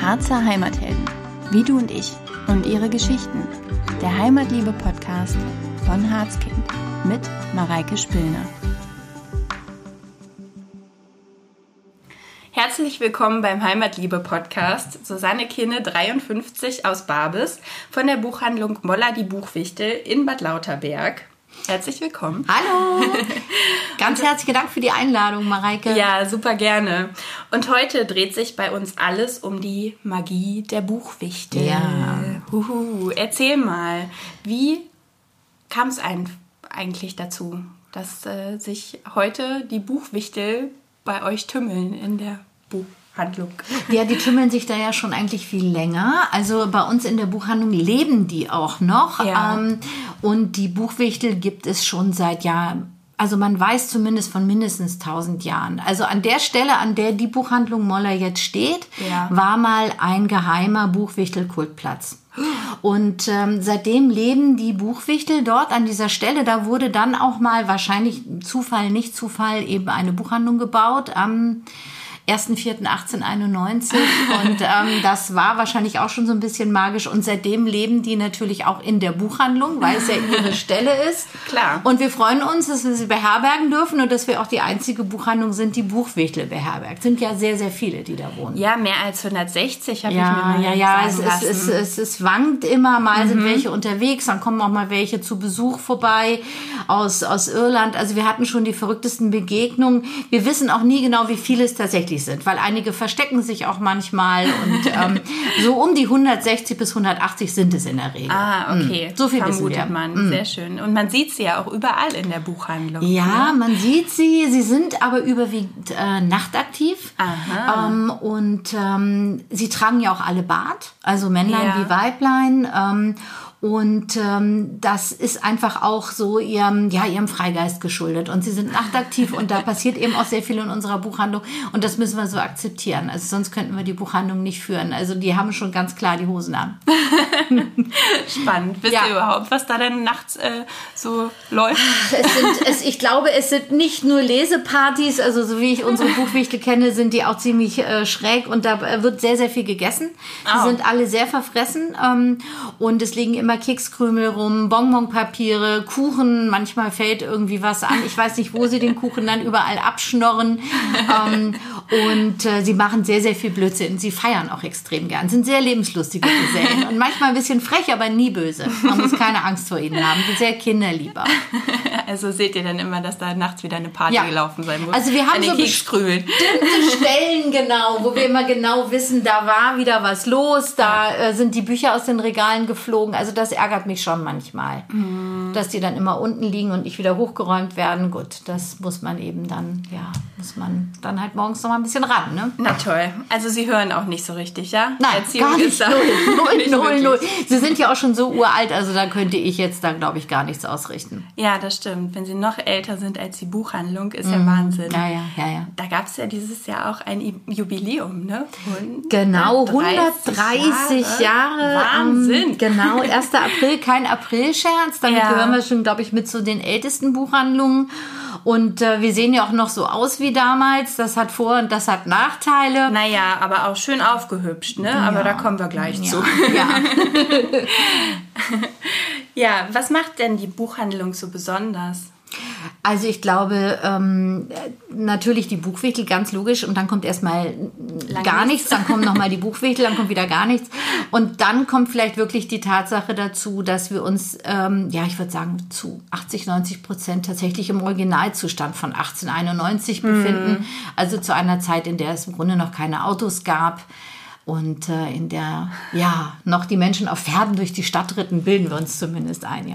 Harzer Heimathelden, wie du und ich und ihre Geschichten. Der Heimatliebe-Podcast von Harzkind mit Mareike Spillner. Herzlich willkommen beim Heimatliebe-Podcast. Susanne Kinne, 53 aus Babes, von der Buchhandlung Moller die Buchwichtel in Bad Lauterberg. Herzlich willkommen. Hallo. Ganz herzlichen Dank für die Einladung, Mareike. Ja, super gerne. Und heute dreht sich bei uns alles um die Magie der Buchwichtel. Ja. Huhu. Erzähl mal, wie kam es eigentlich dazu, dass äh, sich heute die Buchwichtel bei euch tümmeln in der Buchhandlung? Ja, die tümmeln sich da ja schon eigentlich viel länger. Also bei uns in der Buchhandlung leben die auch noch. Ja. Ähm, und die Buchwichtel gibt es schon seit Jahren. Also man weiß zumindest von mindestens 1000 Jahren. Also an der Stelle, an der die Buchhandlung Moller jetzt steht, Ja. war mal ein geheimer Buchwichtel-Kultplatz. Und ähm, seitdem leben die Buchwichtel dort an dieser Stelle. Da wurde dann auch mal wahrscheinlich Zufall, nicht Zufall, eben eine Buchhandlung gebaut am 1.4.1891 und ähm, das war wahrscheinlich auch schon so ein bisschen magisch und seitdem leben die natürlich auch in der Buchhandlung, weil es ja ihre Stelle ist. Klar. Und wir freuen uns, dass wir sie beherbergen dürfen und dass wir auch die einzige Buchhandlung sind, die Buchwichtel beherbergt. Sind ja sehr, sehr viele, die da wohnen. Ja, mehr als 160 habe ich mir Ja, mal ja, ja, es, es, es, es wankt immer, mal Mhm. sind welche unterwegs, dann kommen auch mal welche zu Besuch vorbei aus, aus Irland. Also wir hatten schon die verrücktesten Begegnungen. Wir wissen auch nie genau, wie viele es tatsächlich sind, weil einige verstecken sich auch manchmal und ähm, so um die 160 bis 180 sind es in der Regel. Ah, okay. So viel wissen Vermutet wir. man. Sehr schön. Und man sieht sie ja auch überall in der Buchhandlung. Ja, man sieht sie. Sie sind aber überwiegend äh, nachtaktiv. Aha. Ähm, und ähm, sie tragen ja auch alle Bart, also Männlein Ja. wie Weiblein. Und ähm, das ist einfach auch so ihrem, ja, ihrem Freigeist geschuldet. Und sie sind nachtaktiv und da passiert eben auch sehr viel in unserer Buchhandlung. Und das müssen wir so akzeptieren. Also sonst könnten wir die Buchhandlung nicht führen. Also die haben schon ganz klar die Hosen an. Spannend. Wisst Ja. ihr überhaupt, was da denn nachts äh, so läuft? Es sind, es, ich glaube, es sind nicht nur Lesepartys, also so wie ich unsere Buchwichtel kenne, sind die auch ziemlich äh, schräg und da äh, wird sehr, sehr viel gegessen. Die Oh. sind alle sehr verfressen ähm, und es liegen immer Kekskrümel rum, Bonbonpapiere, Kuchen, manchmal fällt irgendwie was an. Ich weiß nicht, wo sie den Kuchen dann überall abschnorren ähm, und äh, sie machen sehr, sehr viel Blödsinn. Sie feiern auch extrem gern, sind sehr lebenslustige Gesellen und manchmal ein bisschen frech, aber nie böse. Man muss keine Angst vor ihnen haben, sind sehr kinderlieb auch. Also seht ihr dann immer, dass da nachts wieder eine Party Ja. gelaufen sein muss. Also wir haben so bestimmte Stellen genau, wo wir immer genau wissen, da war wieder was los, da äh, sind die Bücher aus den Regalen geflogen. Also das ärgert mich schon manchmal, dass die dann immer unten liegen und nicht wieder hochgeräumt werden. Gut, das muss man eben dann, ja, muss man dann halt morgens noch mal ein bisschen ran, ne? Na toll. Also sie hören auch nicht so richtig, ja? Nein, Erziehung gar nicht. ist da Null, null, null. Sie sind ja auch schon so uralt, also da könnte ich jetzt da, glaube ich, gar nichts ausrichten. Ja, das stimmt. Wenn sie noch älter sind als die Buchhandlung, ist ja Wahnsinn. Mhm. Ja, ja, ja, ja. Da gab es ja dieses Jahr auch ein Jubiläum, ne? Hund- Genau, 130 130 Jahre. Wahnsinn. Ähm, genau, 1. April, kein Aprilscherz. Damit Ja. gehören wir schon, glaube ich, mit zu den ältesten Buchhandlungen. Und äh, wir sehen ja auch noch so aus wie damals. Das hat Vor- und das hat Nachteile. Naja, aber auch schön aufgehübscht, ne? Aber Ja. da kommen wir gleich zu. Ja. Ja, was macht denn die Buchhandlung so besonders? Also ich glaube, ähm, natürlich die Buchwichtel, ganz logisch. Und dann kommt erstmal gar nichts. dann kommen nochmal die Buchwichtel, dann kommt wieder gar nichts. Und dann kommt vielleicht wirklich die Tatsache dazu, dass wir uns, ähm, ja, ich würde sagen, zu 80, 90 Prozent tatsächlich im Originalzustand von 1891 befinden. Also zu einer Zeit, in der es im Grunde noch keine Autos gab. Und äh, in der, ja, noch die Menschen auf Pferden durch die Stadt ritten, bilden wir uns zumindest ein, ja.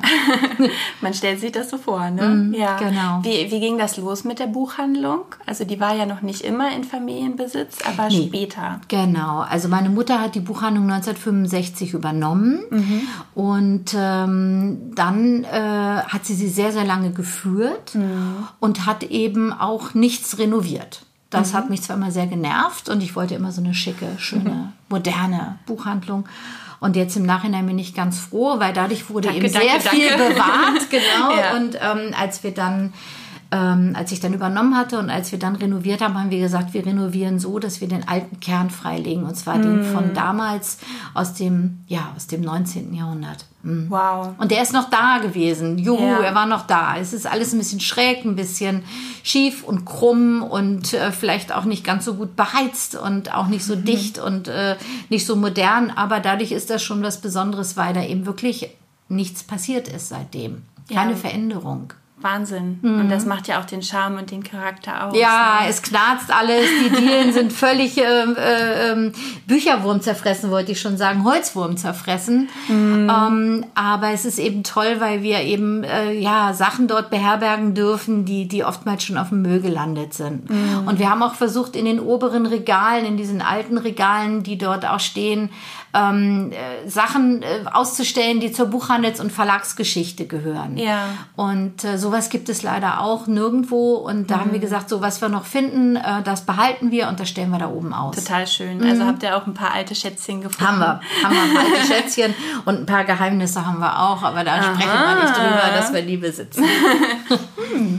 Man stellt sich das so vor, ne? ja. genau. Wie, wie ging das los mit der Buchhandlung? Also die war ja noch nicht immer in Familienbesitz, aber später. Genau, also meine Mutter hat die Buchhandlung 1965 übernommen und ähm, dann äh, hat sie sie sehr, sehr lange geführt und hat eben auch nichts renoviert. Das hat mich zwar immer sehr genervt und ich wollte immer so eine schicke, schöne, moderne Buchhandlung. Und jetzt im Nachhinein bin ich ganz froh, weil dadurch wurde Danke, eben danke, sehr viel danke. bewahrt, genau. Ja. Und ähm, als wir dann ähm, als ich dann übernommen hatte und als wir dann renoviert haben, haben wir gesagt, wir renovieren so, dass wir den alten Kern freilegen. Und zwar den von damals aus dem, ja, aus dem 19. Jahrhundert. Mhm. Wow. Und der ist noch da gewesen. Juhu, Ja. er war noch da. Es ist alles ein bisschen schräg, ein bisschen schief und krumm und äh, vielleicht auch nicht ganz so gut beheizt und auch nicht so Mhm. dicht und äh, nicht so modern. Aber dadurch ist das schon was Besonderes, weil da eben wirklich nichts passiert ist seitdem. Keine Ja. Veränderung. Wahnsinn. Und das macht ja auch den Charme und den Charakter aus. Mhm. Ja, ne? es knarzt alles, die Dielen sind völlig ähm, äh, ähm, Bücherwurm zerfressen, wollte ich schon sagen, Holzwurm zerfressen. Ähm, aber es ist eben toll, weil wir eben äh, ja Sachen dort beherbergen dürfen, die, die oftmals schon auf dem Müll gelandet sind. Und wir haben auch versucht, in den oberen Regalen, in diesen alten Regalen, die dort auch stehen, ähm, äh, Sachen äh, auszustellen, die zur Buchhandels- und Verlagsgeschichte gehören. Ja. Und äh, sowas gibt es leider auch nirgendwo. Und da haben wir gesagt, so was wir noch finden, äh, das behalten wir und das stellen wir da oben aus. Total schön. Also habt ihr auch ein paar alte Schätzchen gefunden? Haben wir. Haben wir ein paar alte Schätzchen und ein paar Geheimnisse haben wir auch, aber da sprechen wir nicht drüber, dass wir die besitzen.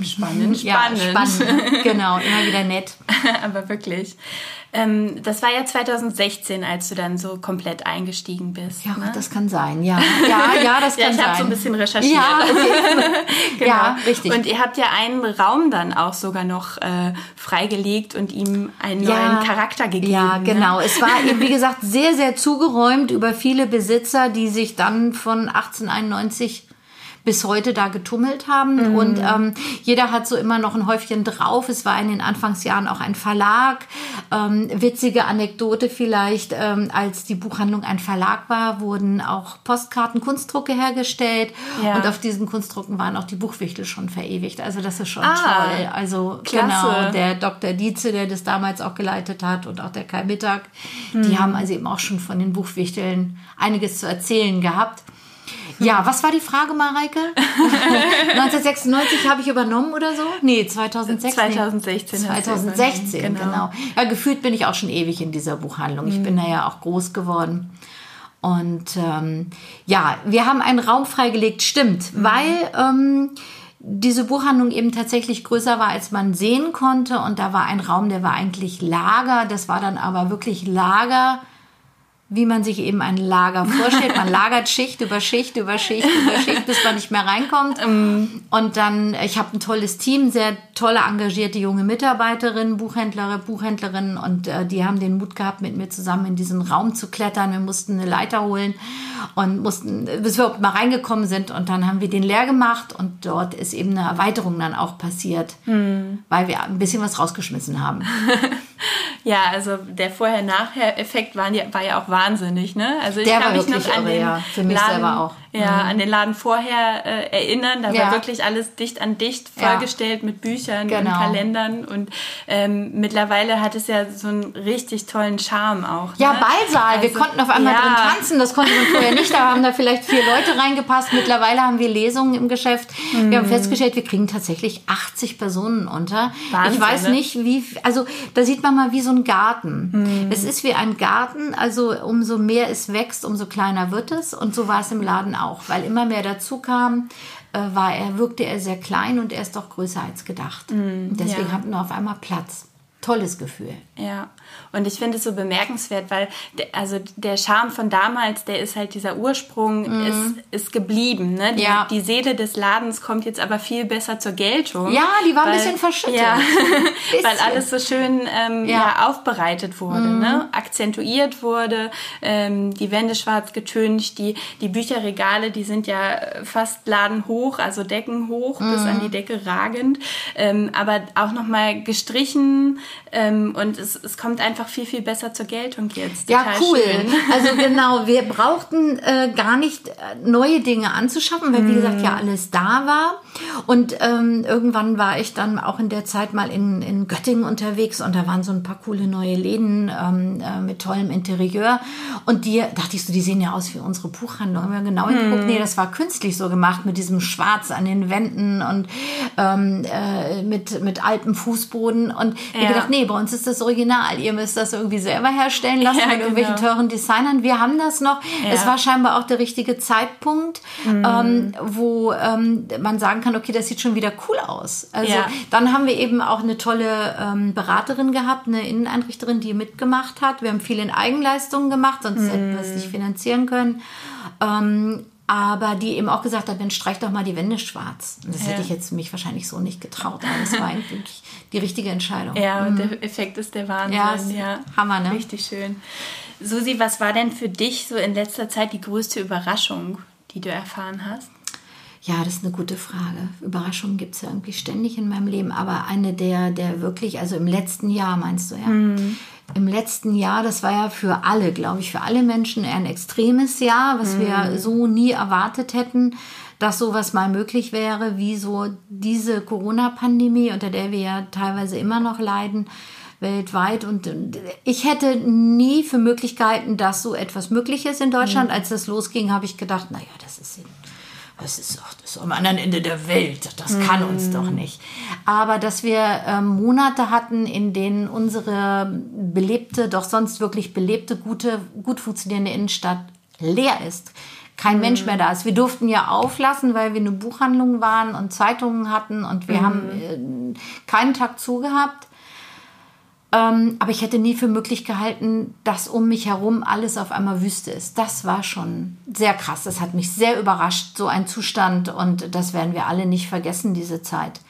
Spannend, Ja, spannend. spannend. Genau, immer wieder nett. Aber wirklich. Ähm, das war ja 2016, als du dann so komplett eingestiegen bist. Ja, ne? das kann sein. Ja, ja, ja, das Ja, kann ich sein. habe so ein bisschen recherchiert. Ja, okay. Genau. ja, richtig. Und ihr habt ja einen Raum dann auch sogar noch äh, freigelegt und ihm einen neuen Charakter gegeben. Ja, ne? genau. Es war eben, wie gesagt, sehr, sehr zugeräumt über viele Besitzer, die sich dann von 1891 bis heute da getummelt haben. Mhm. Und ähm, jeder hat so immer noch ein Häufchen drauf. Es war in den Anfangsjahren auch ein Verlag. Ähm, witzige Anekdote vielleicht, ähm, als die Buchhandlung ein Verlag war, wurden auch Postkarten, Kunstdrucke hergestellt. Ja. Und auf diesen Kunstdrucken waren auch die Buchwichtel schon verewigt. Also das ist schon Ah, toll. Also klasse. genau, der Dr. Dietze, der das damals auch geleitet hat und auch der Kai Mittag, Mhm. die haben also eben auch schon von den Buchwichteln einiges zu erzählen gehabt. Ja, was war die Frage, Mareike? 1996 habe ich übernommen oder so? Nee, 2016. 2016 hast du 2016, übernommen, genau. genau. Ja, gefühlt bin ich auch schon ewig in dieser Buchhandlung. Ich Mhm. bin da ja auch groß geworden. Und ähm, ja, wir haben einen Raum freigelegt, stimmt, Mhm. weil ähm, diese Buchhandlung eben tatsächlich größer war, als man sehen konnte. Und da war ein Raum, der war eigentlich Lager. Das war dann aber wirklich Lager, wie man sich eben ein Lager vorstellt. Man lagert Schicht über Schicht über Schicht über Schicht, bis man nicht mehr reinkommt. Und dann, ich habe ein tolles Team, sehr tolle, engagierte junge Mitarbeiterinnen, Buchhändler, Buchhändlerinnen und äh, die haben den Mut gehabt, mit mir zusammen in diesen Raum zu klettern. Wir mussten eine Leiter holen und mussten, bis wir überhaupt mal reingekommen sind und dann haben wir den leer gemacht und dort ist eben eine Erweiterung dann auch passiert, weil wir ein bisschen was rausgeschmissen haben. Ja, also der Vorher-Nachher-Effekt war ja, war ja auch wahnsinnig, ne? Also ich Der kann war mich noch wirklich an irre, den ja. Für mich Laden, selber auch. Mhm. Ja, an den Laden vorher äh, erinnern. Da Ja. war wirklich alles dicht an dicht Ja. vollgestellt mit Büchern und Genau. Kalendern und ähm, mittlerweile hat es ja so einen richtig tollen Charme auch. Ja, ne? Ballsaal. wir Also, konnten auf einmal ja. drin tanzen. Das konnte man vorher nicht. Da haben da vielleicht vier Leute reingepasst. Mittlerweile haben wir Lesungen im Geschäft. Wir haben festgestellt, wir kriegen tatsächlich 80 Personen unter. Wahnsinn, ich weiß ne? nicht, wie, also da sieht man mal wie so ein Garten. Es ist wie ein Garten. Also umso mehr es wächst, umso kleiner wird es. Und so war es im Laden auch. Weil immer mehr dazu kam, äh, war er, wirkte er sehr klein und er ist doch größer als gedacht. Und deswegen ja. hatten wir auf einmal Platz. Tolles Gefühl. Ja, und ich finde es so bemerkenswert, weil der, also der Charme von damals, der ist halt dieser Ursprung, ist, ist geblieben. Ne? Die, Mhm. Ja. die Seele des Ladens kommt jetzt aber viel besser zur Geltung. Ja, die war ein bisschen verschüttet. Ja, Bisschen. weil alles so schön ähm, ja. Ja. Mhm. aufbereitet wurde, ne? akzentuiert wurde, ähm, die Wände schwarz getüncht, die, die Bücherregale, die sind ja fast ladenhoch, also deckenhoch, bis an die Mhm. Decke ragend, ähm, aber auch nochmal gestrichen ähm, und es, es kommt einfach viel, viel besser zur Geltung jetzt. Ja, cool. schön. Also genau, wir brauchten äh, gar nicht äh, neue Dinge anzuschaffen, weil wie gesagt ja alles da war. Und ähm, irgendwann war ich dann auch in der Zeit mal in, in Göttingen unterwegs und da waren so ein paar coole neue Läden ähm, äh, mit tollem Interieur. Und die dachte ich so, die sehen ja aus wie unsere Buchhandlung. Haben wir genau geguckt, nee, das war künstlich so gemacht mit diesem Schwarz an den Wänden und ähm, äh, mit, mit altem Fußboden. Und Ja. Gesagt, nee, bei uns ist das Original. Ihr müsst das irgendwie selber herstellen lassen Ja, mit irgendwelchen genau. teuren Designern. Wir haben das noch. Es war scheinbar auch der richtige Zeitpunkt, Mhm. ähm, wo ähm, man sagen kann, okay, das sieht schon wieder cool aus. Also Ja. dann haben wir eben auch eine tolle ähm, Beraterin gehabt, eine Inneneinrichterin, die mitgemacht hat. Wir haben viel in Eigenleistungen gemacht, sonst hätten wir es nicht finanzieren können. Ähm, aber die eben auch gesagt hat, Mensch, streich doch mal die Wände schwarz. Und das Ja. hätte ich jetzt mich wahrscheinlich so nicht getraut. Aber das war eigentlich die richtige Entscheidung. Ja, und der Effekt ist der Wahnsinn. Ja, ja. Hammer, ne? Richtig schön. Susi, was war denn für dich so in letzter Zeit die größte Überraschung, die du erfahren hast? Ja, das ist eine gute Frage. Überraschungen gibt es ja irgendwie ständig in meinem Leben, aber eine der, der wirklich, also im letzten Jahr meinst du ja. Im letzten Jahr, das war ja für alle, glaube ich, für alle Menschen ein extremes Jahr, was wir so nie erwartet hätten, dass sowas mal möglich wäre, wie so diese Corona-Pandemie, unter der wir ja teilweise immer noch leiden weltweit. Und ich hätte nie für möglich gehalten, dass so etwas möglich ist in Deutschland. Als das losging, habe ich gedacht, naja, das ist das ist, doch, das ist am anderen Ende der Welt. Das kann uns doch nicht. Aber dass wir ähm, Monate hatten, in denen unsere belebte, doch sonst wirklich belebte, gute, gut funktionierende Innenstadt leer ist. Kein Mensch mehr da ist. Wir durften ja auflassen, weil wir eine Buchhandlung waren und Zeitungen hatten und wir haben äh, keinen Tag zugehabt. Ähm, aber ich hätte nie für möglich gehalten, dass um mich herum alles auf einmal Wüste ist. Das war schon sehr krass. Das hat mich sehr überrascht, so ein Zustand. Und das werden wir alle nicht vergessen, diese Zeit.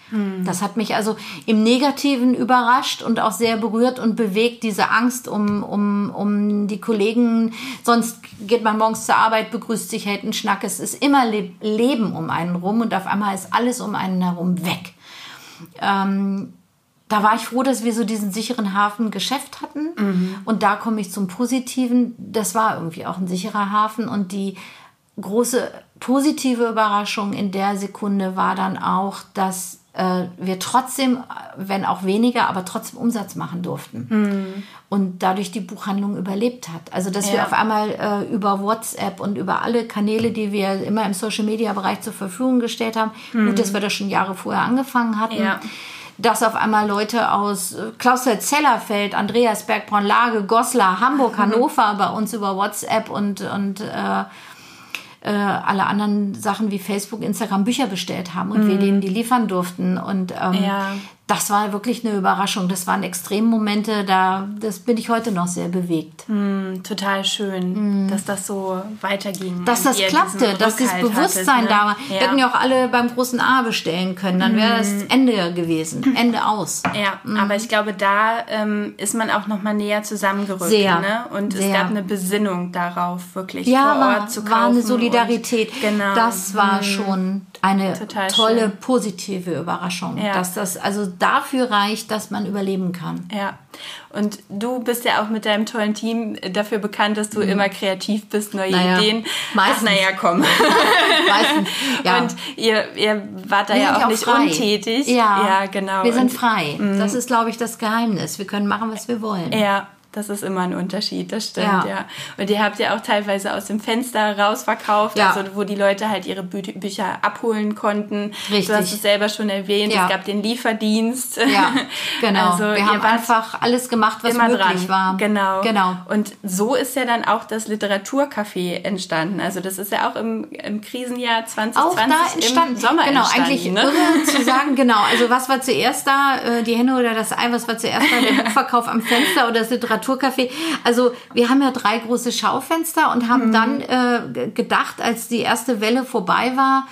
Das hat mich also im Negativen überrascht und auch sehr berührt und bewegt, diese Angst um, um, um die Kollegen. Sonst geht man morgens zur Arbeit, begrüßt sich, hält einen Schnack. Es ist immer Le Leben um einen rum und auf einmal ist alles um einen herum weg. Ähm, da war ich froh, dass wir so diesen sicheren Hafen Geschäft hatten. Und da komme ich zum Positiven. Das war irgendwie auch ein sicherer Hafen. Und die große positive Überraschung in der Sekunde war dann auch, dass äh, wir trotzdem, wenn auch weniger, aber trotzdem Umsatz machen durften. Und dadurch die Buchhandlung überlebt hat. Also, dass wir Ja. auf einmal äh, über WhatsApp und über alle Kanäle, die wir immer im Social-Media-Bereich zur Verfügung gestellt haben, gut, dass wir das schon Jahre vorher angefangen hatten, Ja. Dass auf einmal Leute aus äh, Klausthal-Zellerfeld, Andreasberg, Braunlage, Goslar, Hamburg, Hannover bei uns über WhatsApp und, und äh, äh, alle anderen Sachen wie Facebook, Instagram Bücher bestellt haben und wir denen die liefern durften. Und ähm, Ja. Das war wirklich eine Überraschung. Das waren Extremmomente, da das bin ich heute noch sehr bewegt. Hm, Total schön, dass das so weiterging. Dass das klappte, dass dieses Bewusstsein hattet, ne? da war. Wir Ja. Mhm. hätten ja auch alle beim großen A bestellen können, dann wäre das Ende gewesen. Ende aus. Ja, aber ich glaube, da ähm, ist man auch noch mal näher zusammengerückt. Sehr, Ne? Und es sehr. gab eine Besinnung darauf, wirklich Ja, vor war, Ort zu kaufen. war eine Solidarität. Und, genau. Das war schon eine Total tolle, schön. positive Überraschung. Ja. Dass das also dafür reicht, dass man überleben kann. Ja, und du bist ja auch mit deinem tollen Team dafür bekannt, dass du immer kreativ bist, neue Mhm. Naja, Ideen. meistens. Ach, naja, komm. Meistens, ja. Und ihr, ihr wart da Wir ja sind auch nicht frei. untätig. Ja, ja genau. Wir sind frei. Das ist, glaube ich, das Geheimnis. Wir können machen, was wir wollen. Ja, das ist immer ein Unterschied, das stimmt, Ja. ja. Und ihr habt ja auch teilweise aus dem Fenster rausverkauft, Ja. also wo die Leute halt ihre Bü Bücher abholen konnten. Richtig. Du hast es selber schon erwähnt, Ja. es gab den Lieferdienst. Ja, genau. Also wir haben einfach alles gemacht, was möglich dran. war. Genau. Genau. Und so ist ja dann auch das Literaturcafé entstanden. Also das ist ja auch im, im Krisenjahr 2020 auch da entstanden. im Sommer genau, entstanden. eigentlich ne? irre zu sagen, genau. Also was war zuerst da, äh, die Henne oder das Ei, was war zuerst da, der Buchverkauf am Fenster oder das Literaturcafé? Also wir haben ja drei große Schaufenster und haben Mhm. dann äh, gedacht, als die erste Welle vorbei war,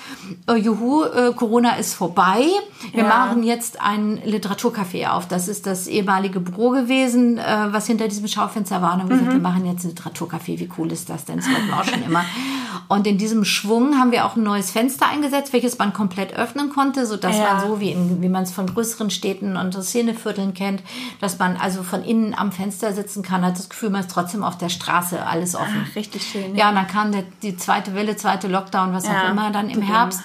äh, juhu, äh, Corona ist vorbei. Wir Ja. machen jetzt ein Literaturcafé auf. Das ist das ehemalige Büro gewesen, äh, was hinter diesem Schaufenster war. Und haben wir gesagt, Mhm. wir machen jetzt ein Literaturcafé. Wie cool ist das denn? Das wollten wir auch schon immer. Und in diesem Schwung haben wir auch ein neues Fenster eingesetzt, welches man komplett öffnen konnte, sodass Ja. man so wie, in, wie man es von größeren Städten und Szenevierteln kennt, dass man also von innen am Fenster sitzen kann, hat das Gefühl, man ist trotzdem auf der Straße, alles offen. Ach, richtig schön. Ja, und dann kam der, die zweite Welle, zweite Lockdown, was Ja, auch immer, dann im. Herbst.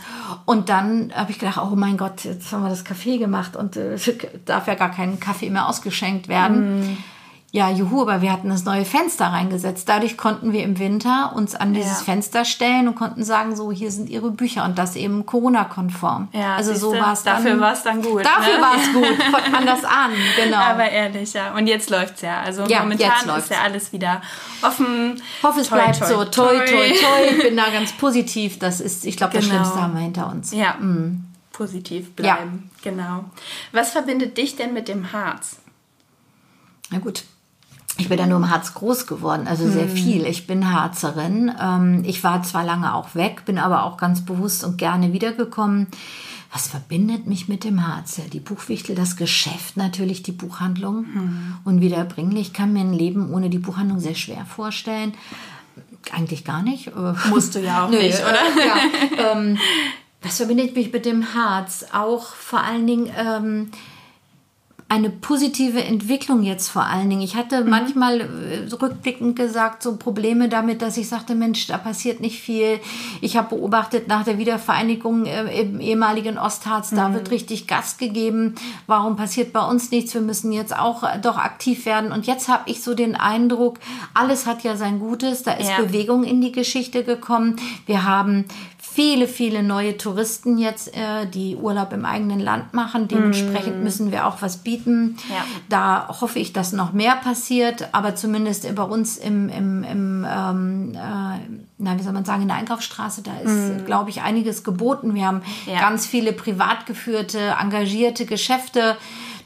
Und dann habe ich gedacht, oh mein Gott, jetzt haben wir das Kaffee gemacht und äh, darf ja gar kein Kaffee mehr ausgeschenkt werden. Ja, juhu, aber wir hatten das neue Fenster reingesetzt. Dadurch konnten wir im Winter uns an dieses Ja. Fenster stellen und konnten sagen, so, hier sind ihre Bücher und das eben Corona-konform. Ja, also so war es dann. dafür war's dann gut, Dafür ne? war es gut. Guckt man das an, genau. Aber ehrlich, ja. Und jetzt läuft's ja. Also Ja, momentan ist läuft's. ja alles wieder offen. Ich hoffe, es Toi, bleibt toi, so. Toi, toi, toi. Ich bin da ganz positiv. Das ist, ich glaube, das Genau. Schlimmste haben wir hinter uns. Ja, positiv bleiben. Genau. Was verbindet dich denn mit dem Harz? Na gut. Ich bin ja nur im Harz groß geworden, also sehr viel. Ich bin Harzerin. Ähm, Ich war zwar lange auch weg, bin aber auch ganz bewusst und gerne wiedergekommen. Was verbindet mich mit dem Harz? Ja, die Buchwichtel, das Geschäft natürlich, die Buchhandlung. Unwiederbringlich. Ich kann mir ein Leben ohne die Buchhandlung sehr schwer vorstellen. Eigentlich gar nicht. Äh, Musst du ja auch Nö, nicht, äh, oder? Ja, ähm, was verbindet mich mit dem Harz? Auch vor allen Dingen ähm, eine positive Entwicklung jetzt vor allen Dingen. Ich hatte manchmal äh, rückblickend gesagt, so Probleme damit, dass ich sagte, Mensch, da passiert nicht viel. Ich habe beobachtet nach der Wiedervereinigung äh, im ehemaligen Ostharz, da wird richtig Gas gegeben. Warum passiert bei uns nichts? Wir müssen jetzt auch äh, doch aktiv werden. Und jetzt habe ich so den Eindruck, alles hat ja sein Gutes. Da ist Ja. Bewegung in die Geschichte gekommen. Wir haben viele, viele neue Touristen jetzt, äh, die Urlaub im eigenen Land machen. Dementsprechend müssen wir auch was bieten. Ja. Da hoffe ich, dass noch mehr passiert, aber zumindest bei uns im, im, im ähm, äh, na, wie soll man sagen, in der Einkaufsstraße, da ist, glaube ich, einiges geboten. Wir haben Ja. ganz viele privat geführte, engagierte Geschäfte,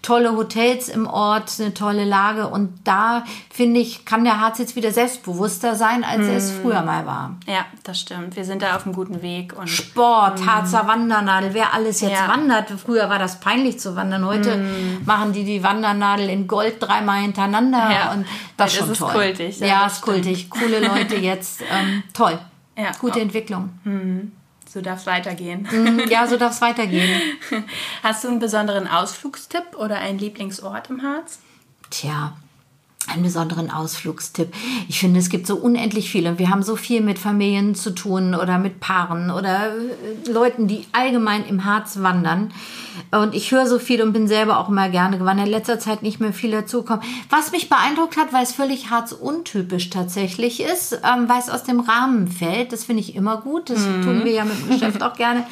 tolle Hotels im Ort, eine tolle Lage. Und da, finde ich, kann der Harz jetzt wieder selbstbewusster sein, als er es früher mal war. Ja, das stimmt. Wir sind da auf einem guten Weg. Und Sport, Harzer Wandernadel, wer alles jetzt Mhm. Ja. wandert. Früher war das peinlich zu wandern. Heute machen die die Wandernadel in Gold dreimal hintereinander Ja. und das ist Das schon ist toll. kultig, ja, Ja, ist kultig. Coole Leute jetzt. Ähm, toll. Ja. Gute Entwicklung. So darf es weitergehen. Mm, Ja, so darf es weitergehen. Hast du einen besonderen Ausflugstipp oder einen Lieblingsort im Harz? Tja, einen besonderen Ausflugstipp. Ich finde, es gibt so unendlich viele. Wir haben so viel mit Familien zu tun oder mit Paaren oder äh, Leuten, die allgemein im Harz wandern. Und ich höre so viel und bin selber auch immer gerne gewandert. In letzter Zeit nicht mehr viel dazukommen. Was mich beeindruckt hat, weil es völlig harzuntypisch tatsächlich ist, ähm, weil es aus dem Rahmen fällt. Das finde ich immer gut. Das tun wir ja mit dem Geschäft auch gerne.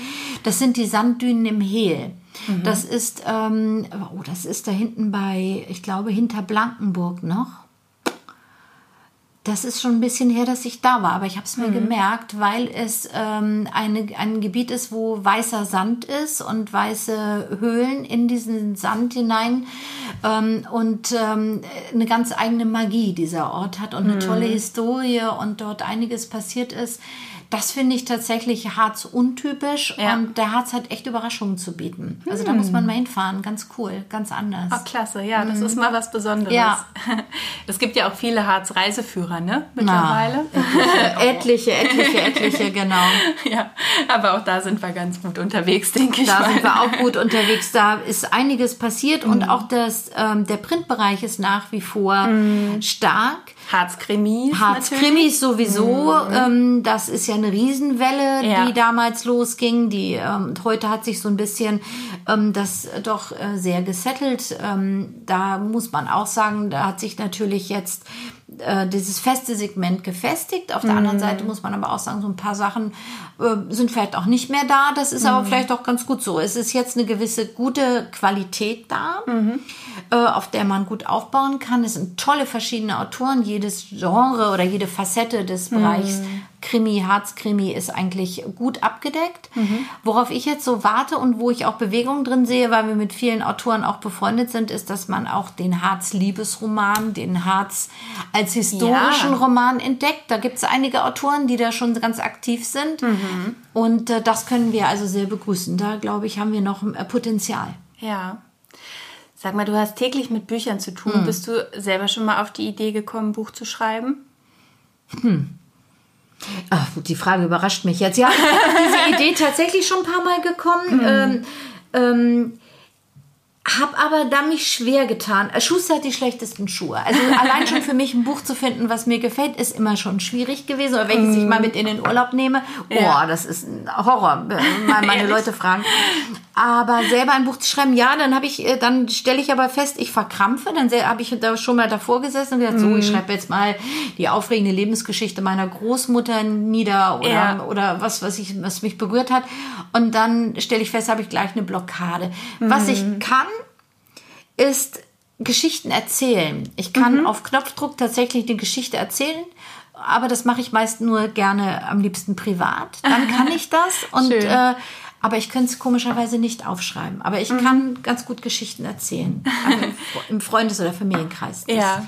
Das sind die Sanddünen im Hehl. Das ist, ähm, oh, das ist da hinten bei, ich glaube, hinter Blankenburg noch. Das ist schon ein bisschen her, dass ich da war, aber ich habe es mir gemerkt, weil es ähm, eine, ein Gebiet ist, wo weißer Sand ist und weiße Höhlen in diesen Sand hinein ähm, und ähm, eine ganz eigene Magie dieser Ort hat und eine tolle Historie und dort einiges passiert ist. Das finde ich tatsächlich Harz untypisch Ja. und der Harz hat echt Überraschungen zu bieten. Also da muss man mal hinfahren, ganz cool, ganz anders. Oh, klasse, ja, das ist mal was Besonderes. Ja. Es gibt ja auch viele Harz-Reiseführer, ne? Mittlerweile. etliche, etliche, etliche, genau. Ja, aber auch da sind wir ganz gut unterwegs, denke ich Da mal. sind wir auch gut unterwegs. Da ist einiges passiert und Mhm. auch das, ähm, der Printbereich ist nach wie vor stark. Harz-Krimis. Harz-Krimis sowieso. Ähm, das ist ja eine Riesenwelle, Mhm. Ja. die damals losging. Die ähm, heute hat sich so ein bisschen ähm, das doch äh, sehr gesettelt. Ähm, da muss man auch sagen, da hat sich natürlich jetzt äh, dieses feste Segment gefestigt. Auf der Mhm. anderen Seite muss man aber auch sagen, so ein paar Sachen äh, sind vielleicht auch nicht mehr da. Das ist Mhm. aber vielleicht auch ganz gut so. Es ist jetzt eine gewisse gute Qualität da, Mhm. äh, auf der man gut aufbauen kann. Es sind tolle verschiedene Autoren. Jedes Genre oder jede Facette des Bereichs Krimi, Harzkrimi ist eigentlich gut abgedeckt. Worauf ich jetzt so warte und wo ich auch Bewegung drin sehe, weil wir mit vielen Autoren auch befreundet sind, ist, dass man auch den Harz-Liebesroman, den Harz als historischen Ja. Roman entdeckt. Da gibt es einige Autoren, die da schon ganz aktiv sind. Und äh, das können wir also sehr begrüßen. Da, glaube ich, haben wir noch äh, Potenzial. Ja. Sag mal, du hast täglich mit Büchern zu Hm. tun. Bist du selber schon mal auf die Idee gekommen, ein Buch zu schreiben? Ach, die Frage überrascht mich jetzt. Ja, diese Idee tatsächlich schon ein paar Mal gekommen. Ähm, ähm, Hab aber da mich schwer getan. Äh, Schuster hat die schlechtesten Schuhe. Also allein schon für mich ein Buch zu finden, was mir gefällt, ist immer schon schwierig gewesen. Oder welches ich mal mit in den Urlaub nehme. Oh, Ja. das ist ein Horror, wenn mal meine Leute fragen. Aber selber ein Buch zu schreiben, ja, dann habe ich, äh, dann stelle ich aber fest, ich verkrampfe. Dann habe ich da schon mal davor gesessen und gesagt, so, Mhm. ich schreibe jetzt mal die aufregende Lebensgeschichte meiner Großmutter nieder oder, Ja. oder was, was ich, was mich berührt hat. Und dann stelle ich fest, habe ich gleich eine Blockade. Was ich Mhm. kann, ist Geschichten erzählen. Ich kann Mhm. auf Knopfdruck tatsächlich eine Geschichte erzählen, aber das mache ich meist nur gerne am liebsten privat. Dann kann ich das und äh, aber ich könnte es komischerweise nicht aufschreiben. Aber Mhm. ich kann ganz gut Geschichten erzählen. Also Im Freundes- oder Familienkreis. Das- Ja.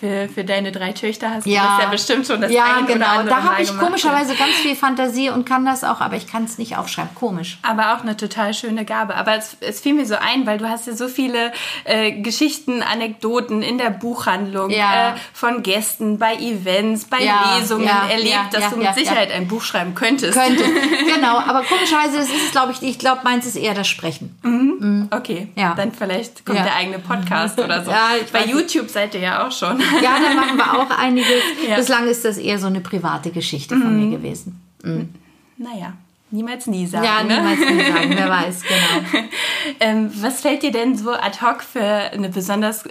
Für, für deine drei Töchter hast du Ja, das ja bestimmt schon das ja genau. andere Da habe ich komischerweise ganz viel Fantasie und kann das auch, aber ich kann es nicht aufschreiben. Komisch. Aber auch eine total schöne Gabe. Aber es, es fiel mir so ein, weil du hast ja so viele äh, Geschichten, Anekdoten in der Buchhandlung, Ja. äh, von Gästen, bei Events, bei Ja, Lesungen ja, erlebt, dass du mit Sicherheit ein Buch schreiben könntest. Könnte. genau, aber komischerweise, das ist es, glaube ich, ich glaube, meins ist eher das Sprechen. Okay, Ja. dann vielleicht kommt der eigene Podcast oder so. Ja, bei. YouTube seid ihr ja auch schon. Ja, da machen wir auch einiges. Ja. Bislang ist das eher so eine private Geschichte von mir gewesen. naja, niemals nie sagen. Ja, ne? niemals nie sagen, wer weiß, genau. Ähm, was fällt dir denn so ad hoc für eine besonders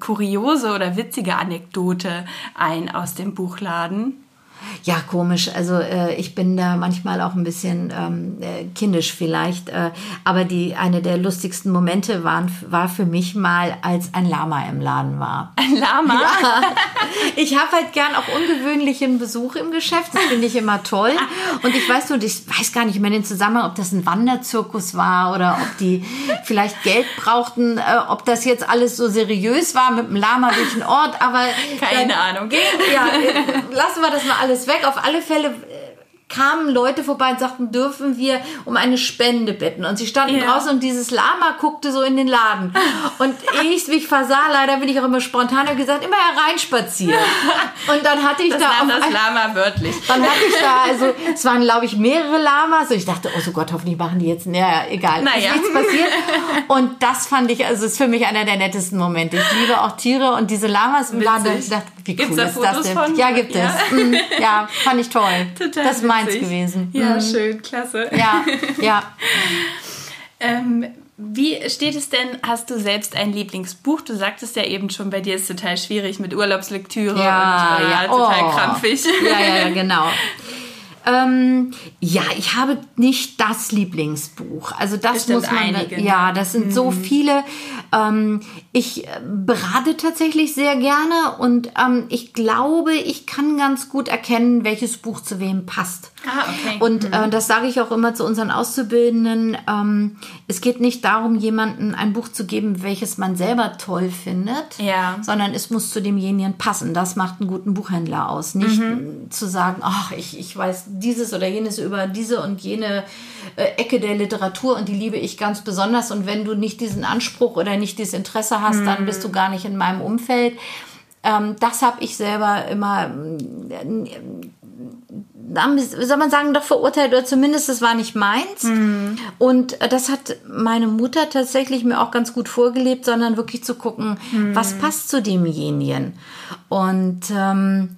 kuriose oder witzige Anekdote ein aus dem Buchladen? Ja, komisch. Also äh, ich bin da manchmal auch ein bisschen ähm, äh, kindisch vielleicht. Äh, aber die eine der lustigsten Momente waren, war für mich mal, als ein Lama im Laden war. Ein Lama? Ich habe halt gern auch ungewöhnlichen Besuch im Geschäft. Das finde ich immer toll. Und ich weiß nur, ich weiß gar nicht mehr den Zusammenhang, ob das ein Wanderzirkus war oder ob die vielleicht Geld brauchten, äh, ob das jetzt alles so seriös war mit dem Lama durch den Ort. Aber Keine dann- Ahnung. ja, äh, lassen wir das mal alles weg. Auf alle Fälle äh, kamen Leute vorbei und sagten, dürfen wir um eine Spende bitten. Und sie standen Ja. draußen und dieses Lama guckte so in den Laden. Und ich mich versah, leider bin ich auch immer spontan und gesagt, immer hereinspazieren. Und dann hatte ich Das da nahm das ein- Lama wörtlich. dann hatte ich da, also es waren, glaube ich, mehrere Lamas. Und ich dachte, oh so Gott, hoffentlich machen die jetzt, naja, egal, Naja. ist nichts passiert. Und das fand ich, also ist für mich einer der nettesten Momente. Ich liebe auch Tiere und diese Lamas im Laden. Witzig. Ich dachte, wie Gibt's cool da Fotos das von? Ja, gibt Ja. es. Mm, ja, fand ich toll. Total das ist meins witzig. gewesen. Ja, Mm. schön, klasse. Ja, ja. Ähm, wie steht es denn, hast du selbst ein Lieblingsbuch? Du sagtest ja eben schon, bei dir ist es total schwierig mit Urlaubslektüre Ja, und äh, ja. total Oh. krampfig. Ja, ja, ja, genau. Ähm, ja, ich habe nicht das Lieblingsbuch. Also das Bestimmt muss man. einige, ne? Ja, das sind so viele. Ähm, ich äh, berate tatsächlich sehr gerne und ähm, ich glaube, ich kann ganz gut erkennen, welches Buch zu wem passt. Ah, okay. Und äh, das sage ich auch immer zu unseren Auszubildenden. Ähm, es geht nicht darum, jemandem ein Buch zu geben, welches man selber toll findet, Ja. sondern es muss zu demjenigen passen. Das macht einen guten Buchhändler aus. Nicht äh, zu sagen, ach, ich, ich weiß dieses oder jenes über diese und jene äh, Ecke der Literatur und die liebe ich ganz besonders. Und wenn du nicht diesen Anspruch oder nicht dieses Interesse hast, dann bist du gar nicht in meinem Umfeld. Ähm, das habe ich selber immer na, wie soll man sagen, doch verurteilt oder zumindest es war nicht meins. Und äh, das hat meine Mutter tatsächlich mir auch ganz gut vorgelebt, sondern wirklich zu gucken, was passt zu demjenigen. Und ähm,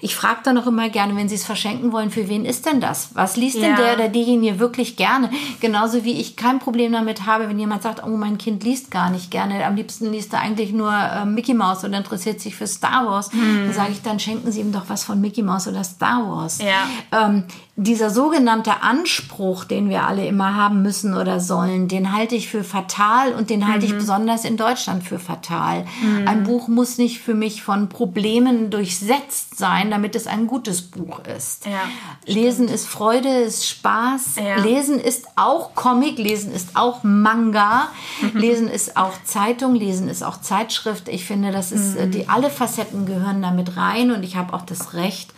ich frage dann auch immer gerne, wenn Sie es verschenken wollen, für wen ist denn das? Was liest denn Ja. der oder diejenige wirklich gerne? Genauso wie ich kein Problem damit habe, wenn jemand sagt, oh, mein Kind liest gar nicht gerne. Am liebsten liest er eigentlich nur äh, Mickey Mouse und interessiert sich für Star Wars. Dann sage ich, dann schenken Sie ihm doch was von Mickey Mouse oder Star Wars. Ja. Ähm, dieser sogenannte Anspruch, den wir alle immer haben müssen oder sollen, den halte ich für fatal und den halte ich besonders in Deutschland für fatal. Ein Buch muss nicht für mich von Problemen durchsetzt sein, damit es ein gutes Buch ist. Ja, Lesen ist Freude, ist Spaß. Ja. Lesen ist auch Comic, Lesen ist auch Manga, Lesen ist auch Zeitung, Lesen ist auch Zeitschrift. Ich finde, das ist äh, die alle Facetten gehören damit rein und ich habe auch das Recht,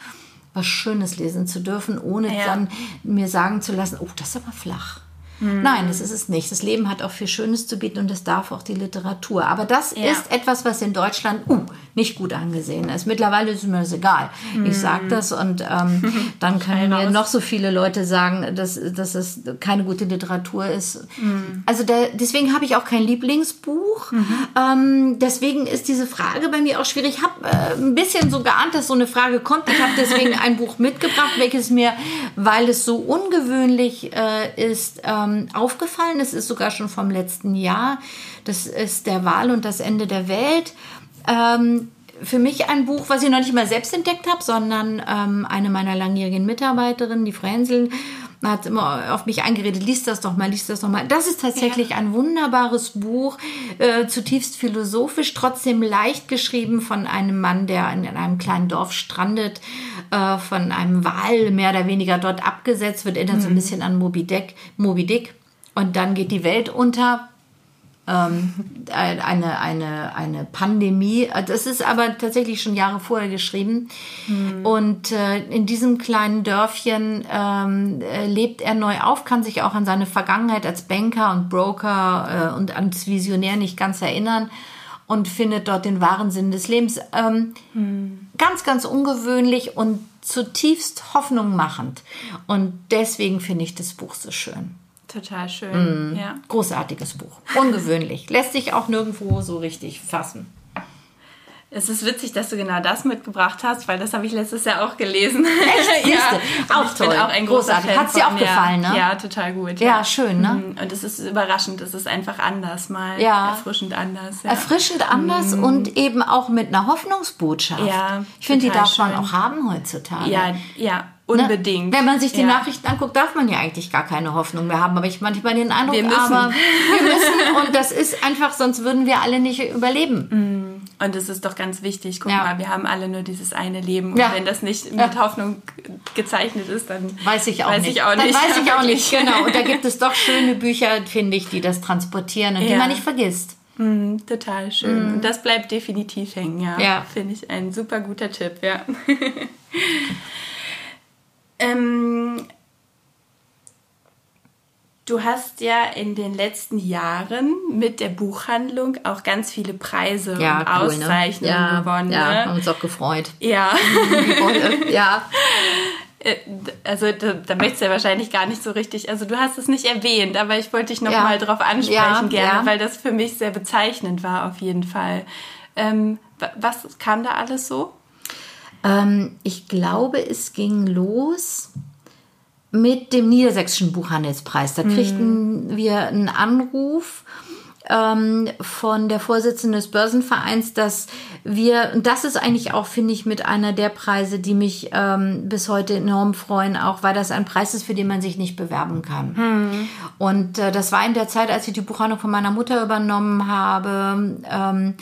was Schönes lesen zu dürfen, ohne Ja. dann mir sagen zu lassen, oh, das ist aber flach. Nein, das ist es nicht. Das Leben hat auch viel Schönes zu bieten und das darf auch die Literatur. Aber das Ja. ist etwas, was in Deutschland uh, nicht gut angesehen ist. Mittlerweile ist mir das egal. Ich sage das und ähm, dann können mir noch so viele Leute sagen, dass, dass es keine gute Literatur ist. Also da, deswegen habe ich auch kein Lieblingsbuch. Ähm, deswegen ist diese Frage bei mir auch schwierig. Ich habe äh, ein bisschen so geahnt, dass so eine Frage kommt. Ich habe deswegen ein Buch mitgebracht, welches mir, weil es so ungewöhnlich äh, ist, ähm, aufgefallen. Es ist sogar schon vom letzten Jahr. Das ist Der Wahl und das Ende der Welt. Ähm, für mich ein Buch, was ich noch nicht mal selbst entdeckt habe, sondern ähm, eine meiner langjährigen Mitarbeiterinnen, die Frau Hensel, hat immer auf mich eingeredet, liest das doch mal, liest das doch mal. Das ist tatsächlich ein wunderbares Buch, äh, zutiefst philosophisch, trotzdem leicht geschrieben von einem Mann, der in, in einem kleinen Dorf strandet, äh, von einem Wal mehr oder weniger dort abgesetzt wird, erinnert so ein bisschen an Moby Dick, Moby Dick. Und dann geht die Welt unter eine, eine, eine Pandemie. Das ist aber tatsächlich schon Jahre vorher geschrieben. Und äh, in diesem kleinen Dörfchen ähm, äh, lebt er neu auf, kann sich auch an seine Vergangenheit als Banker und Broker äh, und ans Visionär nicht ganz erinnern und findet dort den wahren Sinn des Lebens. Ähm, Ganz, ganz ungewöhnlich und zutiefst Hoffnung machend. Und deswegen finde ich das Buch so schön. Total schön. Mhm. Ja. Großartiges Buch. Ungewöhnlich. Lässt sich auch nirgendwo so richtig fassen. Es ist witzig, dass du genau das mitgebracht hast, weil das habe ich letztes Jahr auch gelesen. Echt? ja? Auch ich bin toll. auch ein Großartig. Fan Hat's dir auch gefallen, ja. ne? Ja, total gut. Ja, schön, ne? Mhm. Und es ist überraschend, es ist einfach anders mal. Ja. Erfrischend anders. Ja. Erfrischend anders und eben auch mit einer Hoffnungsbotschaft. Mhm. Ja, ich finde, die darf man schön. auch haben heutzutage. ja, ja, Ne? unbedingt. Wenn man sich die ja. Nachrichten anguckt, darf man ja eigentlich gar keine Hoffnung mehr haben. Aber ich manchmal den Eindruck, Wir müssen. aber wir müssen. Und das ist einfach, sonst würden wir alle nicht überleben. Und es ist doch ganz wichtig. Guck Ja. mal, wir haben alle nur dieses eine Leben. Und Ja. wenn das nicht mit. Hoffnung gezeichnet ist, dann Weiß ich auch weiß nicht. Ich auch Dann nicht. weiß ich auch nicht, genau. Und da gibt es doch schöne Bücher, finde ich, die das transportieren und die man nicht vergisst. Mhm, total schön. Und das bleibt definitiv hängen, ja. Ja. Finde ich ein super guter Tipp, ja. ähm, du hast ja in den letzten Jahren mit der Buchhandlung auch ganz viele Preise und Auszeichnungen ja, gewonnen. Ja, ne? haben uns auch gefreut. ja. ja. Äh, Also da, da möchtest du ja wahrscheinlich gar nicht so richtig, also du hast es nicht erwähnt, aber ich wollte dich noch Ja. mal drauf ansprechen Ja, gerne, ja. weil das für mich sehr bezeichnend war auf jeden Fall. Ähm, wa- was kam da alles so? Ähm, ich glaube, es ging los mit dem Niedersächsischen Buchhandelspreis. Da kriegten wir einen Anruf ähm, von der Vorsitzenden des Börsenvereins, dass wir, und das ist eigentlich auch, finde ich, mit einer der Preise, die mich ähm, bis heute enorm freuen, auch weil das ein Preis ist, für den man sich nicht bewerben kann. Und äh, das war in der Zeit, als ich die Buchhandlung von meiner Mutter übernommen habe, ähm,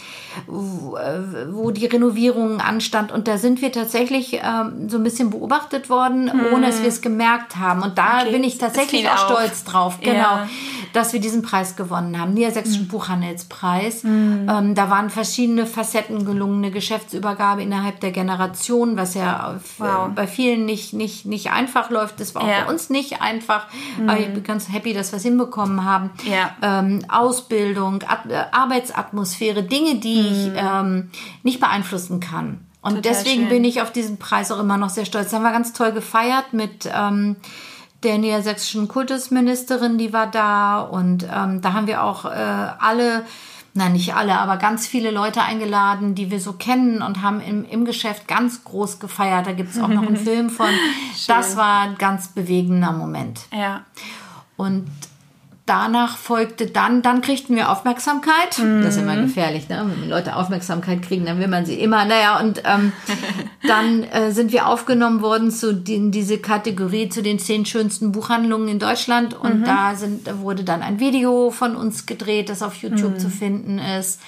wo, äh, wo die Renovierung anstand. Und da sind wir tatsächlich ähm, so ein bisschen beobachtet worden, ohne dass wir es gemerkt haben. Und da Okay. bin ich tatsächlich auch auf. stolz drauf, genau, Ja. dass wir diesen Preis gewonnen haben, Niedersächsischen Mhm. Buchhandelspreis. Ähm, da waren verschiedene Facetten gelungene Geschäftsübergabe innerhalb der Generation, was ja auf, Wow. äh, bei vielen nicht, nicht, nicht einfach läuft. Das war auch Ja. Mhm. bei uns nicht einfach. Aber ich bin ganz happy, dass wir es hinbekommen haben. Ja. Ähm, Ausbildung, At äh, Arbeitsatmosphäre, Dinge, die ich ähm, nicht beeinflussen kann. Und Mhm. Total deswegen schön. bin ich auf diesen Preis auch immer noch sehr stolz. Da haben wir ganz toll gefeiert mit ähm, der niedersächsischen Kultusministerin, die war da. Und ähm, da haben wir auch äh, alle, nein, nicht alle, aber ganz viele Leute eingeladen, die wir so kennen und haben im, im Geschäft ganz groß gefeiert. Da gibt es auch noch einen Film von. Das war ein ganz bewegender Moment. Ja. Und danach folgte dann, dann kriegten wir Aufmerksamkeit. Das ist immer gefährlich, ne? wenn Leute Aufmerksamkeit kriegen, dann will man sie immer. Naja, und ähm, dann äh, sind wir aufgenommen worden zu den, diese Kategorie zu den zehn schönsten Buchhandlungen in Deutschland. Und da sind, da wurde dann ein Video von uns gedreht, das auf YouTube zu finden ist.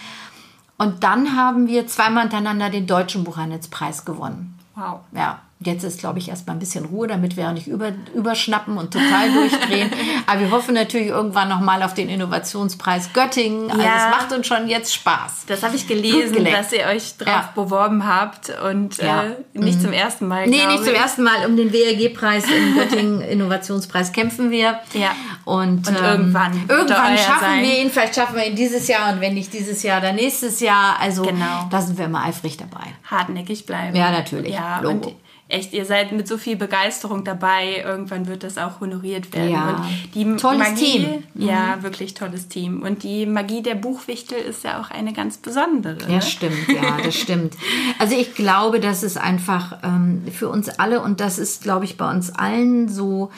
Und dann haben wir zweimal hintereinander den Deutschen Buchhandelspreis gewonnen. Wow. Ja, jetzt ist, glaube ich, erstmal ein bisschen Ruhe, damit wir auch nicht über, überschnappen und total durchdrehen. Aber wir hoffen natürlich irgendwann nochmal auf den Innovationspreis Göttingen. Also Ja. es macht uns schon jetzt Spaß. Das habe ich gelesen, dass ihr euch drauf Ja. beworben habt und Ja. äh, nicht zum ersten Mal. Nee, nicht zum ich. ersten Mal um den WRG-Preis, im Göttingen Innovationspreis kämpfen wir. Ja. Und, Und ähm, irgendwann irgendwann schaffen sein. wir ihn, vielleicht schaffen wir ihn dieses Jahr und wenn nicht dieses Jahr, dann nächstes Jahr. Also Genau. da sind wir immer eifrig dabei. hartnäckig bleiben. Ja, natürlich. Ja, Logo. und echt, ihr seid mit so viel Begeisterung dabei. Irgendwann wird das auch honoriert werden. Ja. Und die Tolles Magie, Team. Mhm. Ja, wirklich tolles Team. Und die Magie der Buchwichtel ist ja auch eine ganz besondere. Ja, ne? stimmt, ja, das stimmt. Also ich glaube, das ist einfach ähm, für uns alle und das ist, glaube ich, bei uns allen so,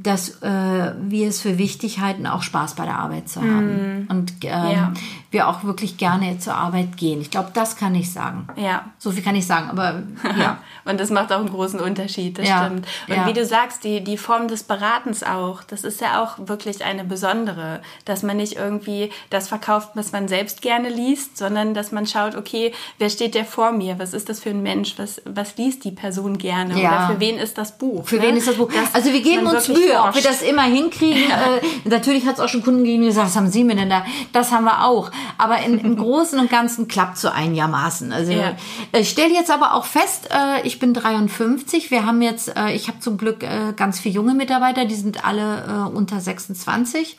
dass äh, wir es für wichtig halten, auch Spaß bei der Arbeit zu haben. Und ähm, Ja. Wir auch wirklich gerne zur Arbeit gehen. Ich glaube, das kann ich sagen. Ja. So viel kann ich sagen, aber ja. Und das macht auch einen großen Unterschied, das Ja, stimmt. Und ja. wie du sagst, die, die Form des Beratens auch, das ist ja auch wirklich eine besondere, dass man nicht irgendwie das verkauft, was man selbst gerne liest, sondern dass man schaut, okay, wer steht der vor mir? Was ist das für ein Mensch? Was, was liest die Person gerne? Ja. Oder für wen ist das Buch? Für ne? wen ist das Buch? Dass also wir geben uns Mühe, ob wir forscht. das immer hinkriegen. Äh, natürlich hat es auch schon Kunden gegeben, die gesagt, was haben Sie mir denn da? Das haben wir auch. Aber in, im Großen und Ganzen klappt so einigermaßen. Also Ja. äh, ich stelle jetzt aber auch fest, äh, ich bin 53. Wir haben jetzt, äh, ich habe zum Glück ganz viele junge Mitarbeiter, die sind alle unter 26.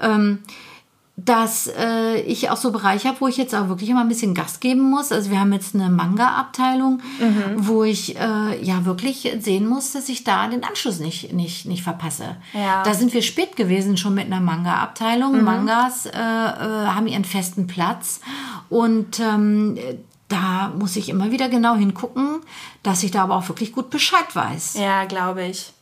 Ähm, dass äh, ich auch so Bereiche habe, wo ich jetzt auch wirklich immer ein bisschen Gas geben muss. Also wir haben jetzt eine Manga-Abteilung, wo ich äh, ja wirklich sehen muss, dass ich da den Anschluss nicht, nicht, nicht verpasse. Ja. Da sind wir spät gewesen schon mit einer Manga-Abteilung. Mangas äh, äh, haben ihren festen Platz und ähm, da muss ich immer wieder genau hingucken, dass ich da aber auch wirklich gut Bescheid weiß. Ja, glaube ich.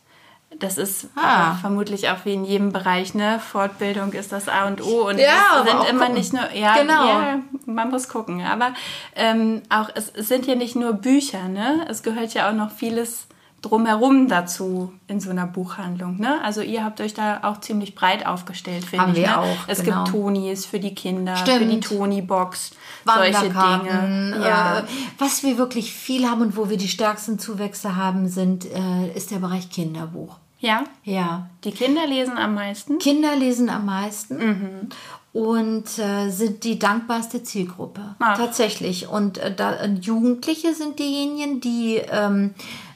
Das ist Ah. äh, vermutlich auch wie in jedem Bereich, ne? Fortbildung ist das A und O und Ja, es sind immer gucken. nicht nur, ja, Genau. ja, man muss gucken. Aber ähm, auch es, es sind ja nicht nur Bücher, ne? Es gehört ja auch noch vieles drumherum dazu in so einer Buchhandlung, ne? Also ihr habt euch da auch ziemlich breit aufgestellt, finde ich. wir ne? auch, Es genau. gibt Tonis für die Kinder, für die Stimmt. Toni-Box, solche Dinge. Ja. Äh, was wir wirklich viel haben und wo wir die stärksten Zuwächse haben, sind, äh, ist der Bereich Kinderbuch. Ja, Ja. die Kinder lesen am meisten. Kinder lesen am meisten Mhm. und äh, sind die dankbarste Zielgruppe. Ach. Tatsächlich. Und äh, da, Jugendliche sind diejenigen, die ähm,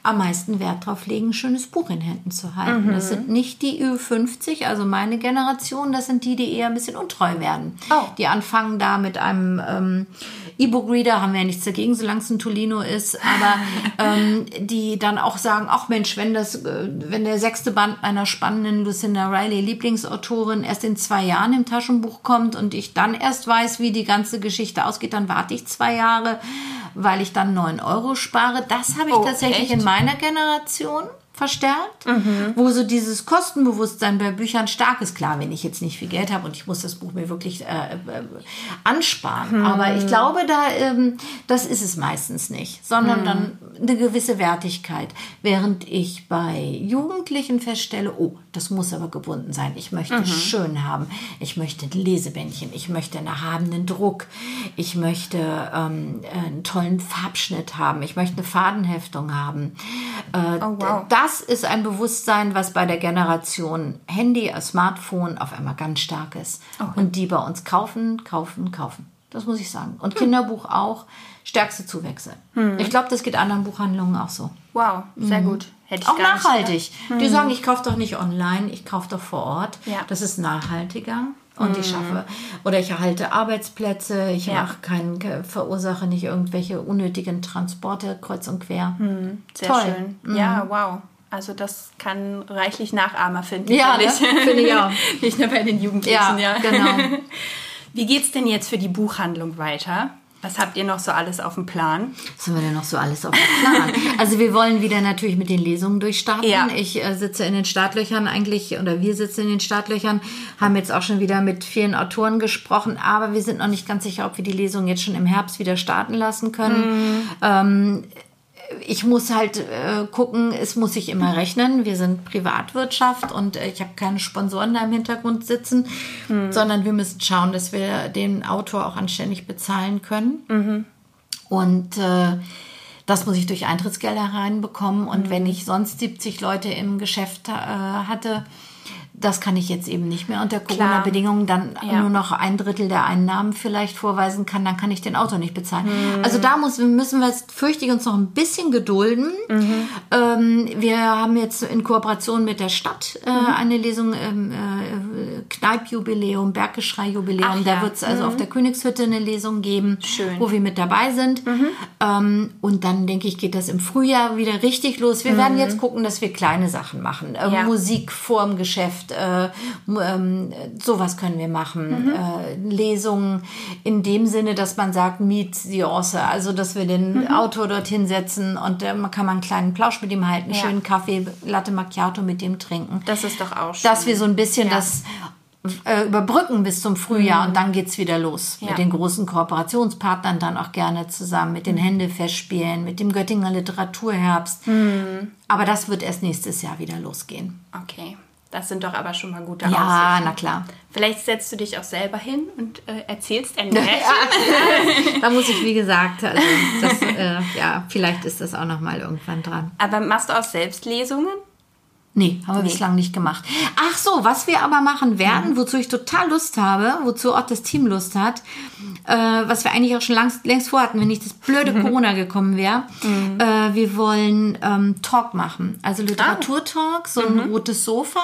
am meisten Wert darauf legen, ein schönes Buch in Händen zu halten. Das Mhm. sind nicht die Ü50, also meine Generation, das sind die, die eher ein bisschen untreu werden. Oh. Die anfangen da mit einem ähm, E-Book-Reader, haben wir ja nichts dagegen, solange es ein Tolino ist, aber ähm, die dann auch sagen, ach Mensch, wenn das, äh, wenn der sechste Band einer spannenden Lucinda Riley Lieblingsautorin erst in zwei Jahren im Taschenbuch kommt und ich dann erst weiß, wie die ganze Geschichte ausgeht, dann warte ich zwei Jahre, weil ich dann neun Euro spare. Das habe ich Oh, tatsächlich echt? in meiner Generation verstärkt, wo so dieses Kostenbewusstsein bei Büchern stark ist. Klar, wenn ich jetzt nicht viel Geld habe und ich muss das Buch mir wirklich äh, äh, ansparen. Aber ich glaube, da ähm, das ist es meistens nicht, sondern dann eine gewisse Wertigkeit. Während ich bei Jugendlichen feststelle, oh, das muss aber gebunden sein. Ich möchte es schön haben. Ich möchte ein Lesebändchen. Ich möchte einen erhabenen Druck. Ich möchte ähm, einen tollen Farbschnitt haben. Ich möchte eine Fadenheftung haben. Äh, Oh, wow. Das ist ein Bewusstsein, was bei der Generation Handy, äh, Smartphone auf einmal ganz stark ist. Und die bei uns kaufen, kaufen, kaufen. Das muss ich sagen. Und Kinderbuch auch. Stärkste Zuwächse. Ich glaube, das geht anderen Buchhandlungen auch so. Wow, sehr gut. Hätte ich Auch nachhaltig. gedacht. Die sagen, ich kaufe doch nicht online, ich kaufe doch vor Ort. Ja. Das ist nachhaltiger. Und ich schaffe, oder ich erhalte Arbeitsplätze, ich Ja. mache keinen, verursache nicht irgendwelche unnötigen Transporte kreuz und quer. Sehr Toll. schön. Ja, wow. Also das kann reichlich Nachahmer finden. Ja, finde ne? ich. Finde ich auch. Nicht nur bei den Jugendlichen, ja. genau. Wie geht's denn jetzt für die Buchhandlung weiter? Was habt ihr noch so alles auf dem Plan? Was haben wir denn noch so alles auf dem Plan? Also wir wollen wieder natürlich mit den Lesungen durchstarten. Ja. Ich äh, sitze in den Startlöchern eigentlich, oder wir sitzen in den Startlöchern, haben jetzt auch schon wieder mit vielen Autoren gesprochen, aber wir sind noch nicht ganz sicher, ob wir die Lesungen jetzt schon im Herbst wieder starten lassen können. Ähm, ich muss halt äh, gucken, es muss sich immer rechnen. Wir sind Privatwirtschaft und äh, ich habe keine Sponsoren da im Hintergrund sitzen, sondern wir müssen schauen, dass wir den Autor auch anständig bezahlen können. Und äh, das muss ich durch Eintrittsgelder reinbekommen. Und wenn ich sonst 70 Leute im Geschäft äh, hatte, Das kann ich jetzt eben nicht mehr unter Corona-Bedingungen dann Ja. nur noch ein Drittel der Einnahmen vielleicht vorweisen kann, dann kann ich den Auto nicht bezahlen. Also da muss, müssen wir jetzt, fürchte ich, uns noch ein bisschen gedulden. Ähm, wir haben jetzt in Kooperation mit der Stadt äh, eine Lesung, ähm, äh, Kneipjubiläum, Berggeschrei-Jubiläum. Da ja. wird es also auf der Königshütte eine Lesung geben, Schön. wo wir mit dabei sind. Ähm, und dann denke ich, geht das im Frühjahr wieder richtig los. Wir werden jetzt gucken, dass wir kleine Sachen machen. Äh, Ja. Musik vorm Geschäft, äh, mu- ähm, sowas können wir machen. Äh, Lesungen in dem Sinne, dass man sagt, meet the author. Also, dass wir den Autor dorthin setzen und äh, man kann man einen kleinen Plausch mit ihm halten, Ja. schönen Kaffee, Latte Macchiato mit ihm trinken. Das ist doch auch schön. Dass wir so ein bisschen Ja. das äh, überbrücken bis zum Frühjahr und dann geht's wieder los. Ja. Mit den großen Kooperationspartnern dann auch gerne zusammen, mit den Händefestspielen, mit dem Göttinger Literaturherbst. Aber das wird erst nächstes Jahr wieder losgehen. Okay, das sind doch aber schon mal gute Ja, Aussichten. na klar. Vielleicht setzt du dich auch selber hin und äh, erzählst ein Märchen. Da muss ich, wie gesagt, also das, äh, ja, vielleicht ist das auch noch mal irgendwann dran. Aber machst du auch Selbstlesungen? Nee, haben wir bislang nicht gemacht. Ach so, was wir aber machen werden, wozu ich total Lust habe, wozu auch das Team Lust hat, äh, was wir eigentlich auch schon lang, längst vorhatten, wenn nicht das blöde Corona gekommen wäre. Äh, wir wollen ähm, Talk machen, also Literaturtalk, so ein rotes Sofa,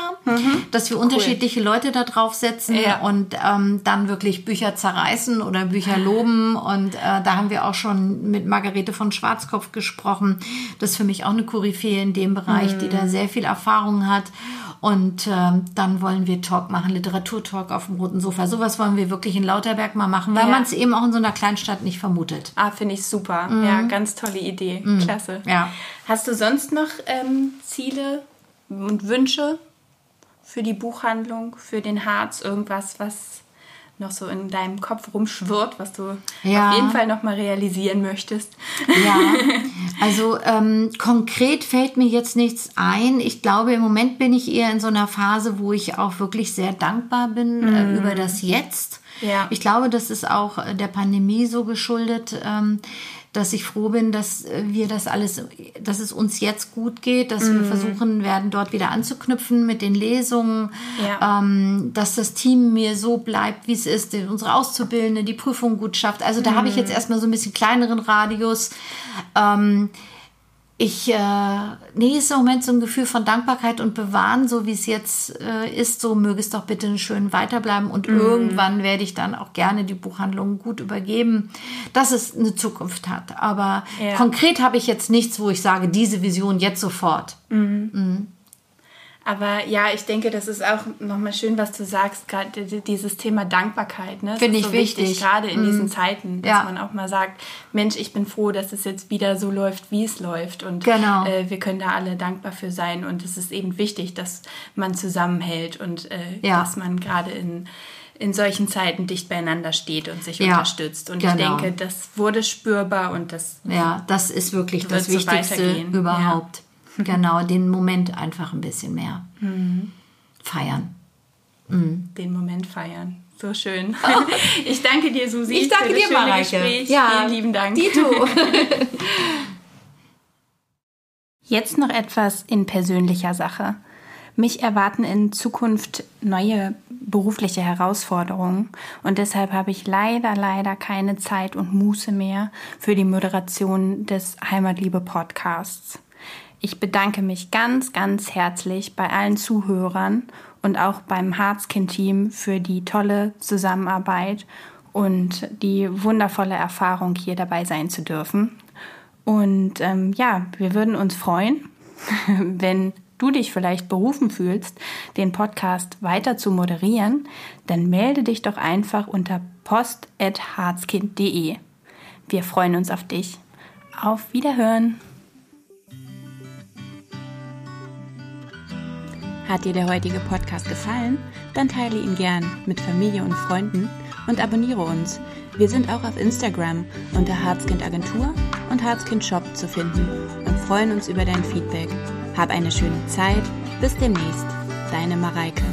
dass wir unterschiedliche Leute da draufsetzen Ja. und ähm, dann wirklich Bücher zerreißen oder Bücher loben. Und äh, da haben wir auch schon mit Margarete von Schwarzkopf gesprochen. Das ist für mich auch eine Koryphäe in dem Bereich, die da sehr viel Erfahrung hat. Und ähm, dann wollen wir Talk machen, Literaturtalk auf dem roten Sofa. Sowas wollen wir wirklich in Lauterberg mal machen, weil Ja. man es eben auch in so einer Kleinstadt nicht vermutet. Ah, finde ich super. Ja, ganz tolle Idee. Klasse. Ja. Hast du sonst noch ähm, Ziele und Wünsche für die Buchhandlung, für den Harz? Irgendwas, was noch so in deinem Kopf rumschwirrt, was du Ja. auf jeden Fall noch mal realisieren möchtest? Ja, also ähm, konkret fällt mir jetzt nichts ein. Ich glaube, im Moment bin ich eher in so einer Phase, wo ich auch wirklich sehr dankbar bin äh, über das Jetzt. Ja. Ich glaube, das ist auch äh, der Pandemie so geschuldet, ähm, dass ich froh bin, dass äh, wir das alles, dass es uns jetzt gut geht, dass wir versuchen werden, dort wieder anzuknüpfen mit den Lesungen, Ja. ähm, dass das Team mir so bleibt, wie es ist, unsere Auszubildende die Prüfung gut schafft. Also da habe ich jetzt erstmal so ein bisschen kleineren Radius. Ähm, ich, äh, nee, ist im Moment so ein Gefühl von Dankbarkeit und Bewahren, so wie es jetzt äh, ist, so möge es doch bitte schön weiterbleiben und irgendwann werde ich dann auch gerne die Buchhandlung gut übergeben, dass es eine Zukunft hat. Aber Ja. konkret habe ich jetzt nichts, wo ich sage, diese Vision jetzt sofort. Aber ja, ich denke, das ist auch nochmal schön, was du sagst, gerade di- dieses Thema Dankbarkeit. Ne? Finde ich so wichtig, wichtig. gerade in diesen Zeiten, dass Ja. man auch mal sagt, Mensch, ich bin froh, dass es jetzt wieder so läuft, wie es läuft. Und Genau. äh, wir können da alle dankbar für sein. Und es ist eben wichtig, dass man zusammenhält und äh, Ja. dass man gerade in, in solchen Zeiten dicht beieinander steht und sich Ja, unterstützt. Und ich genau. denke, das wurde spürbar und das Ja, das ist wirklich das so Wichtigste weitergehen, überhaupt. Genau, den Moment einfach ein bisschen mehr feiern. den Moment feiern. So schön. Ich danke dir, Susi. Ich danke für das dir, schöne Mareike. Gespräch. Ja, Vielen lieben Dank. Dito. Jetzt noch etwas in persönlicher Sache. Mich erwarten in Zukunft neue berufliche Herausforderungen und deshalb habe ich leider, leider keine Zeit und Muße mehr für die Moderation des Heimatliebe Podcasts. Ich bedanke mich ganz, ganz herzlich bei allen Zuhörern und auch beim Harzkind-Team für die tolle Zusammenarbeit und die wundervolle Erfahrung, hier dabei sein zu dürfen. Und ähm, ja, wir würden uns freuen, wenn du dich vielleicht berufen fühlst, den Podcast weiter zu moderieren, dann melde dich doch einfach unter post.harzkind.de. Wir freuen uns auf dich. Auf Wiederhören! Hat dir der heutige Podcast gefallen? Dann teile ihn gern mit Familie und Freunden und abonniere uns. Wir sind auch auf Instagram unter Harzkind Agentur und Harzkind Shop zu finden und freuen uns über dein Feedback. Hab eine schöne Zeit. Bis demnächst. Deine Mareike.